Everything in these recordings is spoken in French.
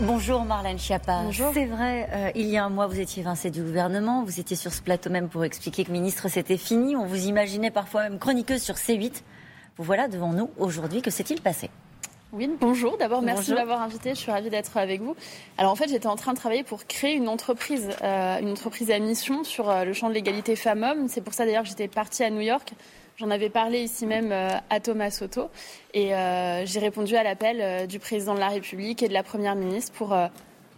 Bonjour Marlène Schiappa. Bonjour. C'est vrai, euh, il y a un mois, vous étiez évincée du gouvernement. Vous étiez sur ce plateau même pour expliquer que ministre, c'était fini. On vous imaginait parfois même chroniqueuse sur C8. Vous voilà devant nous aujourd'hui. Que s'est-il passé? Oui, bonjour. D'abord, merci de m'avoir invité. Je suis ravie d'être avec vous. Alors, en fait, j'étais en train de travailler pour créer une entreprise, euh, une entreprise à mission sur euh, le champ de l'égalité femmes-hommes. C'est pour ça, d'ailleurs, que j'étais partie à New York. J'en avais parlé ici même euh, à Thomas Soto. Et j'ai répondu à l'appel du président de la République et de la première ministre pour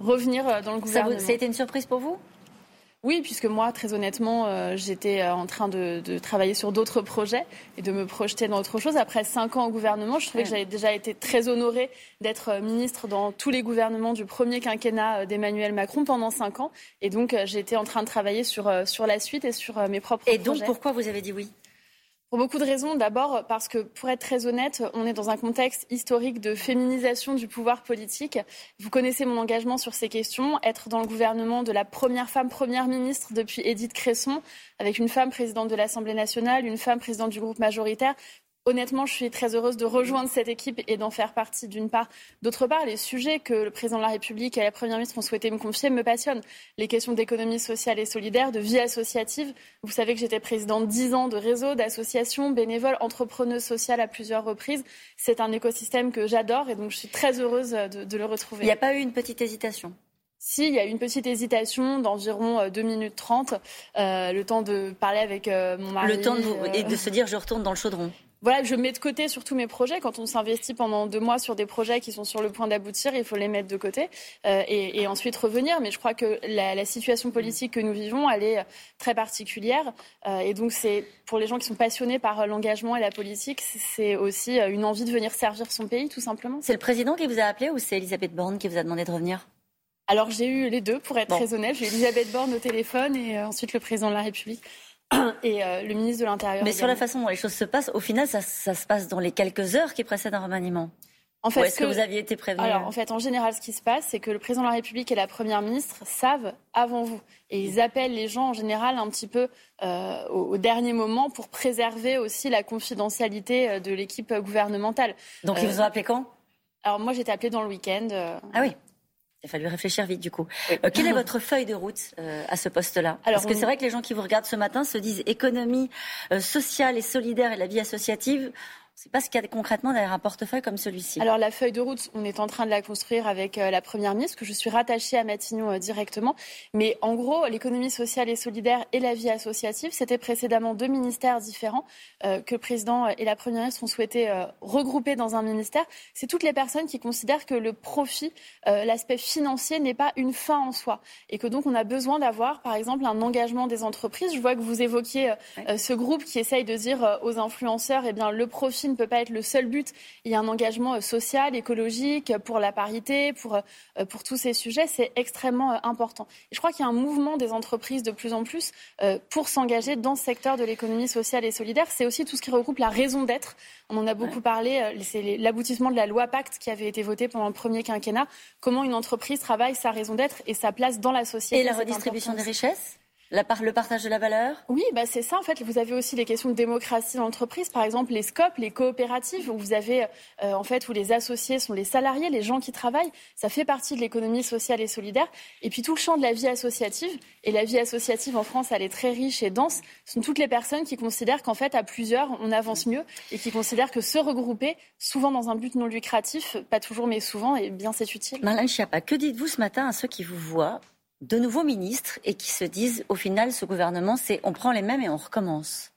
revenir dans le gouvernement. Ça, ça a été une surprise pour vous? Oui, puisque moi, très honnêtement, euh, j'étais euh, en train de, travailler sur d'autres projets et de me projeter dans autre chose. Après cinq ans au gouvernement, je trouvais que j'avais déjà été très honorée d'être euh, ministre dans tous les gouvernements du premier quinquennat d'Emmanuel Macron pendant cinq ans. Et donc, j'étais en train de travailler sur, sur la suite et sur mes propres projets. Et donc, pourquoi vous avez dit oui? Pour beaucoup de raisons. D'abord parce que, pour être très honnête, on est dans un contexte historique de féminisation du pouvoir politique. Vous connaissez mon engagement sur ces questions. Être dans le gouvernement de la première femme première ministre depuis Édith Cresson, avec une femme présidente de l'Assemblée nationale, une femme présidente du groupe majoritaire, Honnêtement, je suis très heureuse de rejoindre cette équipe et d'en faire partie d'une part. D'autre part, les sujets que le président de la République et la première ministre ont souhaité me confier me passionnent. Les questions d'économie sociale et solidaire, de vie associative. Vous savez que j'étais présidente dix ans de réseaux, d'associations, bénévoles, entrepreneuses sociales à plusieurs reprises. C'est un écosystème que j'adore et donc je suis très heureuse de, le retrouver. Il n'y a pas eu une petite hésitation? Si, il y a eu une petite hésitation d'environ 2 euh, minutes 30, euh, le temps de parler avec euh, mon mari. Le temps de, et de se dire je retourne dans le chaudron voilà, je mets de côté sur tous mes projets. Quand on s'investit pendant deux mois sur des projets qui sont sur le point d'aboutir, il faut les mettre de côté euh, et, ensuite revenir. Mais je crois que la, situation politique que nous vivons, elle est très particulière. Euh, et donc, c'est pour les gens qui sont passionnés par l'engagement et la politique, c'est aussi euh, une envie de venir servir son pays, tout simplement. C'est le président qui vous a appelé ou c'est Elisabeth Borne qui vous a demandé de revenir? Alors j'ai eu les deux, pour être très honnête. J'ai eu Elisabeth Borne au téléphone et ensuite le président de la République. et euh, le ministre de l'Intérieur. Mais sur la façon dont les choses se passent, au final, ça, se passe dans les quelques heures qui précèdent un remaniement. En fait, est-ce que, vous aviez été prévenu Alors, en fait, en général, ce qui se passe, c'est que le président de la République et la première ministre savent avant vous. Et ils appellent les gens, en général, un petit peu euh, au, dernier moment pour préserver aussi la confidentialité euh, de l'équipe gouvernementale. Donc, ils vous ont appelé quand? Alors, moi, j'étais appelée dans le week-end. Ah oui il a fallu réfléchir vite du coup. Euh, quelle est votre feuille de route euh, à ce poste-là Parce que c'est vrai que les gens qui vous regardent ce matin se disent économie euh, sociale et solidaire et la vie associative c'est pas ce qu'il y a concrètement derrière un portefeuille comme celui-ci. Alors la feuille de route, on est en train de la construire avec euh, la Première ministre, que je suis rattachée à Matignon euh, directement. Mais en gros, l'économie sociale et solidaire et la vie associative, c'était précédemment deux ministères différents euh, que le président et la Première ministre ont souhaité regrouper dans un ministère. C'est toutes les personnes qui considèrent que le profit, l'aspect financier n'est pas une fin en soi. Et que donc on a besoin d'avoir, par exemple, un engagement des entreprises. Je vois que vous évoquiez ce groupe qui essaye de dire aux influenceurs, eh bien, le profit ne peut pas être le seul but. Il y a un engagement euh, social, écologique, pour la parité, pour, euh, pour tous ces sujets. C'est extrêmement euh, important. Et je crois qu'il y a un mouvement des entreprises de plus en plus pour s'engager dans ce secteur de l'économie sociale et solidaire. C'est aussi tout ce qui regroupe la raison d'être. On en a beaucoup parlé. C'est l'aboutissement de la loi Pacte qui avait été votée pendant le premier quinquennat. Comment une entreprise travaille sa raison d'être et sa place dans la société. Et la redistribution des richesses? Le partage de la valeur? Oui, bah c'est ça. En fait, vous avez aussi les questions de démocratie d'entreprise. Par exemple, les scopes, les coopératives, où vous avez, euh, en fait, où les associés sont les salariés, les gens qui travaillent. Ça fait partie de l'économie sociale et solidaire. Et puis tout le champ de la vie associative. Et la vie associative en France, elle est très riche et dense. Ce sont toutes les personnes qui considèrent qu'en fait, à plusieurs, on avance mieux et qui considèrent que se regrouper, souvent dans un but non lucratif, pas toujours, mais souvent, et eh bien, c'est utile. Marlène Schiappa, que dites-vous ce matin à ceux qui vous voient? De nouveaux ministres et qui se disent, au final, ce gouvernement, c'est on prend les mêmes et on recommence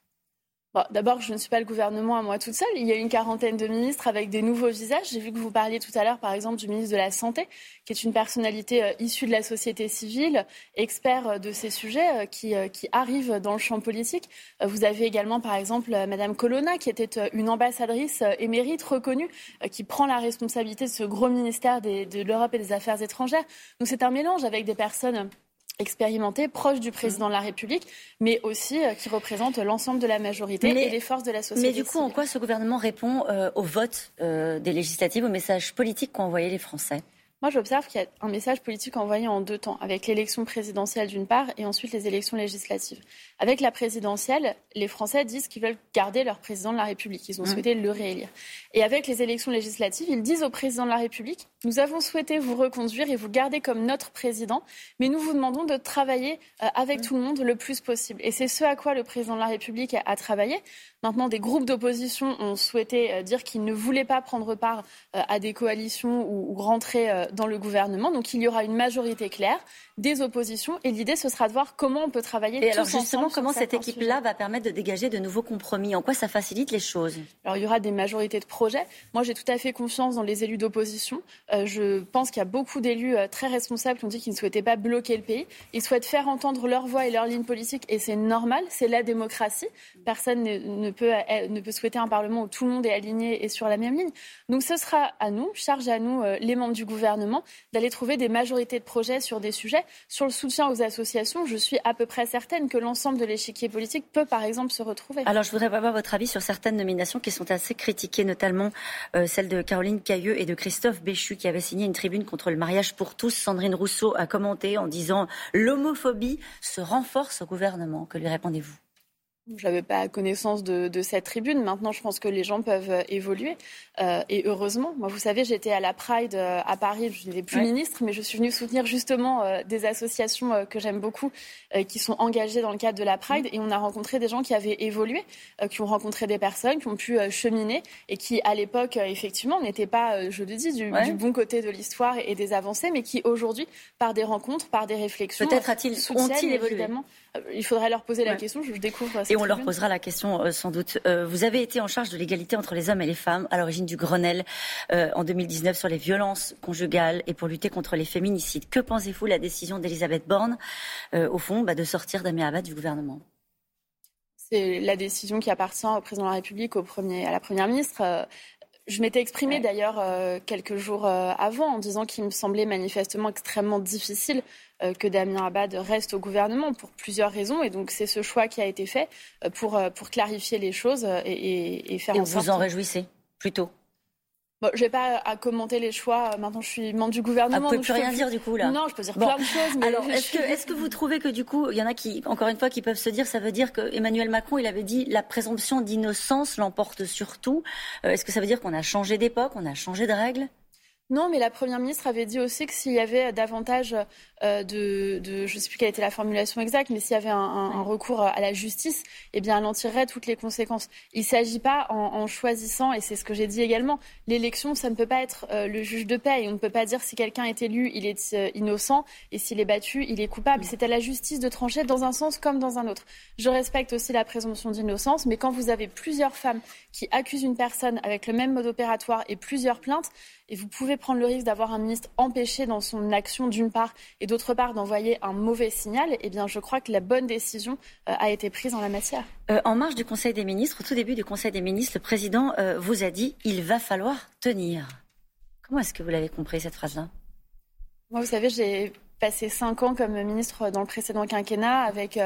D'abord, je ne suis pas le gouvernement à moi toute seule. Il y a une quarantaine de ministres avec des nouveaux visages. J'ai vu que vous parliez tout à l'heure, par exemple, du ministre de la Santé, qui est une personnalité euh, issue de la société civile, expert euh, de ces sujets, euh, qui, qui arrive dans le champ politique. Vous avez également, par exemple, Madame Colonna, qui était une ambassadrice émérite reconnue, qui prend la responsabilité de ce gros ministère de l'Europe et des Affaires étrangères. Donc c'est un mélange avec des personnes expérimenté, proche du président de la République, mais aussi euh, qui représente l'ensemble de la majorité et les forces de la société. Mais du coup, en quoi ce gouvernement répond euh, au vote euh, des législatives, au message politique qu'ont envoyé les Français? Moi, j'observe qu'il y a un message politique envoyé en deux temps, avec l'élection présidentielle d'une part et ensuite les élections législatives. Avec la présidentielle, les Français disent qu'ils veulent garder leur président de la République. Ils ont mmh. souhaité le réélire. Et avec les élections législatives, ils disent au président de la République, nous avons souhaité vous reconduire et vous garder comme notre président, mais nous vous demandons de travailler euh, avec mmh. tout le monde le plus possible. Et c'est ce à quoi le président de la République a travaillé. Maintenant, des groupes d'opposition ont souhaité euh, dire qu'ils ne voulaient pas prendre part euh, à des coalitions ou rentrer dans le gouvernement. Donc il y aura une majorité claire des oppositions et l'idée ce sera de voir comment on peut travailler et alors justement comment cette équipe-là va permettre de dégager de nouveaux compromis? En quoi ça facilite les choses? Alors il y aura des majorités de projets. Moi j'ai tout à fait confiance dans les élus d'opposition. Euh, je pense qu'il y a beaucoup d'élus euh, très responsables qui ont dit qu'ils ne souhaitaient pas bloquer le pays. Ils souhaitent faire entendre leur voix et leur ligne politique et c'est normal, c'est la démocratie. Personne ne, peut, ne peut souhaiter un Parlement où tout le monde est aligné et sur la même ligne. Donc ce sera à nous, charge à nous, euh, les membres du gouvernement d'aller trouver des majorités de projets sur des sujets. Sur le soutien aux associations, je suis à peu près certaine que l'ensemble de l'échiquier politique peut, par exemple, se retrouver. Alors, je voudrais avoir votre avis sur certaines nominations qui sont assez critiquées, notamment euh, celle de Caroline Cailleux et de Christophe Béchu, qui avait signé une tribune contre le mariage pour tous. Sandrine Rousseau a commenté en disant l'homophobie se renforce au gouvernement. Que lui répondez-vous? Je n'avais pas connaissance de, cette tribune. Maintenant, je pense que les gens peuvent euh, évoluer. Euh, et heureusement, moi, vous savez, j'étais à la Pride euh, à Paris. Je n'étais plus ministre, mais je suis venue soutenir justement des associations que j'aime beaucoup, qui sont engagées dans le cadre de la Pride. Et on a rencontré des gens qui avaient évolué, qui ont rencontré des personnes, qui ont pu cheminer et qui, à l'époque, effectivement, n'étaient pas, je le dis, du, bon côté de l'histoire et, des avancées, mais qui aujourd'hui, par des rencontres, par des réflexions, peut-être a-t-il ont-ils évolué? Il faudrait leur poser la question. Je découvre et on leur posera la question euh, sans doute. Euh, vous avez été en charge de l'égalité entre les hommes et les femmes à l'origine du Grenelle euh, en 2019 sur les violences conjugales et pour lutter contre les féminicides. Que pensez-vous de la décision d'Elisabeth Borne, au fond, bah, de sortir d'Amé Abad du gouvernement? C'est la décision qui appartient au président de la République, au premier, à la première ministre. Je m'étais exprimée d'ailleurs quelques jours avant en disant qu'il me semblait manifestement extrêmement difficile euh, que Damien Abad reste au gouvernement pour plusieurs raisons. Et donc, c'est ce choix qui a été fait euh, pour, euh, pour clarifier les choses et, et, faire et en sorte. vous en réjouissez plutôt? Bon, je vais pas à commenter les choix. Maintenant, je suis membre du gouvernement. Ah, vous pouvez plus rien dire du coup là. Non, je peux dire plein de choses. Mais Alors, est-ce que, est que, vous trouvez que du coup, il y en a qui, encore une fois, qui peuvent se dire, ça veut dire que Emmanuel Macron, il avait dit la présomption d'innocence l'emporte surtout. est-ce que ça veut dire qu'on a changé d'époque, on a changé de règles? Non, mais la Première ministre avait dit aussi que s'il y avait davantage euh, de, je ne sais plus quelle était la formulation exacte, mais s'il y avait un, recours à la justice, eh bien, elle en tirerait toutes les conséquences. Il ne s'agit pas, en, choisissant, et c'est ce que j'ai dit également, l'élection, ça ne peut pas être euh, le juge de paix. On ne peut pas dire si quelqu'un est élu, il est euh, innocent, et s'il est battu, il est coupable. C'est à la justice de trancher dans un sens comme dans un autre. Je respecte aussi la présomption d'innocence, mais quand vous avez plusieurs femmes qui accusent une personne avec le même mode opératoire et plusieurs plaintes, et vous pouvez prendre le risque d'avoir un ministre empêché dans son action d'une part et d'autre part d'envoyer un mauvais signal, eh bien je crois que la bonne décision euh, a été prise en la matière. Euh, en marge du Conseil des ministres, au tout début du Conseil des ministres, le président euh, vous a dit il va falloir tenir. Comment est-ce que vous l'avez compris cette phrase-là? Moi, vous savez, j'ai passé cinq ans comme ministre dans le précédent quinquennat avec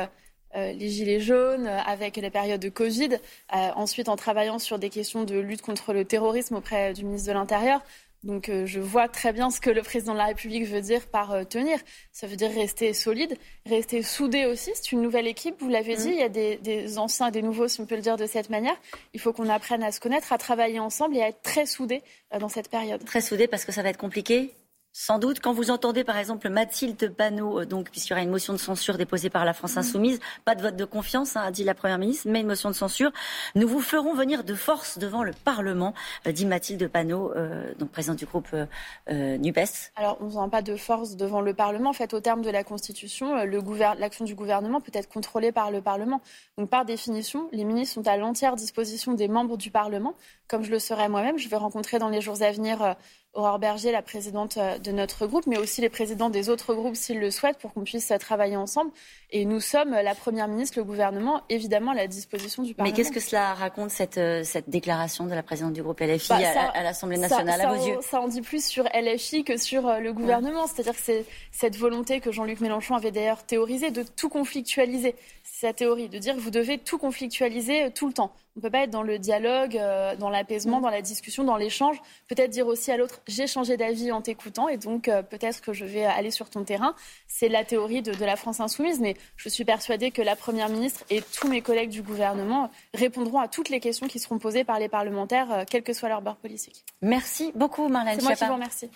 euh, les gilets jaunes, euh, avec la période de Covid, euh, ensuite en travaillant sur des questions de lutte contre le terrorisme auprès du ministre de l'Intérieur. Donc je vois très bien ce que le président de la République veut dire par tenir. Ça veut dire rester solide, rester soudé aussi. C'est une nouvelle équipe, vous l'avez dit. Mmh. Il y a des, des, anciens et des nouveaux, si on peut le dire de cette manière. Il faut qu'on apprenne à se connaître, à travailler ensemble et à être très soudé dans cette période. Très soudé parce que ça va être compliqué sans doute, quand vous entendez par exemple Mathilde Panot, euh, donc puisqu'il y aura une motion de censure déposée par la France. Insoumise, pas de vote de confiance, hein, a dit la Première ministre, mais une motion de censure, nous vous ferons venir de force devant le Parlement, euh, dit Mathilde Panot, euh, donc présidente du groupe Nupes. Alors, on ne vient pas de force devant le Parlement. En fait, au terme de la Constitution, l'action du gouvernement peut être contrôlée par le Parlement. Donc, par définition, les ministres sont à l'entière disposition des membres du Parlement, comme je le serai moi-même. Je vais rencontrer dans les jours à venir Aurore Berger, la présidente euh, de notre groupe, mais aussi les présidents des autres groupes s'ils le souhaitent pour qu'on puisse euh, travailler ensemble. Et nous sommes, euh, la Première ministre, le gouvernement, évidemment à la disposition du Parlement. Mais qu'est-ce que cela raconte, cette, cette déclaration de la présidente du groupe LFI bah, à, l'Assemblée nationale, à vos yeux? Ça en dit plus sur LFI que sur le gouvernement. C'est-à-dire que c'est cette volonté que Jean-Luc Mélenchon avait d'ailleurs théorisée de tout conflictualiser. C'est sa théorie, de dire que vous devez tout conflictualiser tout le temps. On ne peut pas être dans le dialogue, euh, dans l'apaisement, dans la discussion, dans l'échange. Peut-être dire aussi à l'autre, j'ai changé d'avis en t'écoutant et donc euh, peut-être que je vais aller sur ton terrain. C'est la théorie de, la France insoumise, mais je suis persuadée que la Première ministre et tous mes collègues du gouvernement répondront à toutes les questions qui seront posées par les parlementaires, quel que soit leur bord politique. Merci beaucoup, Marlène C'est moi qui vous remercie.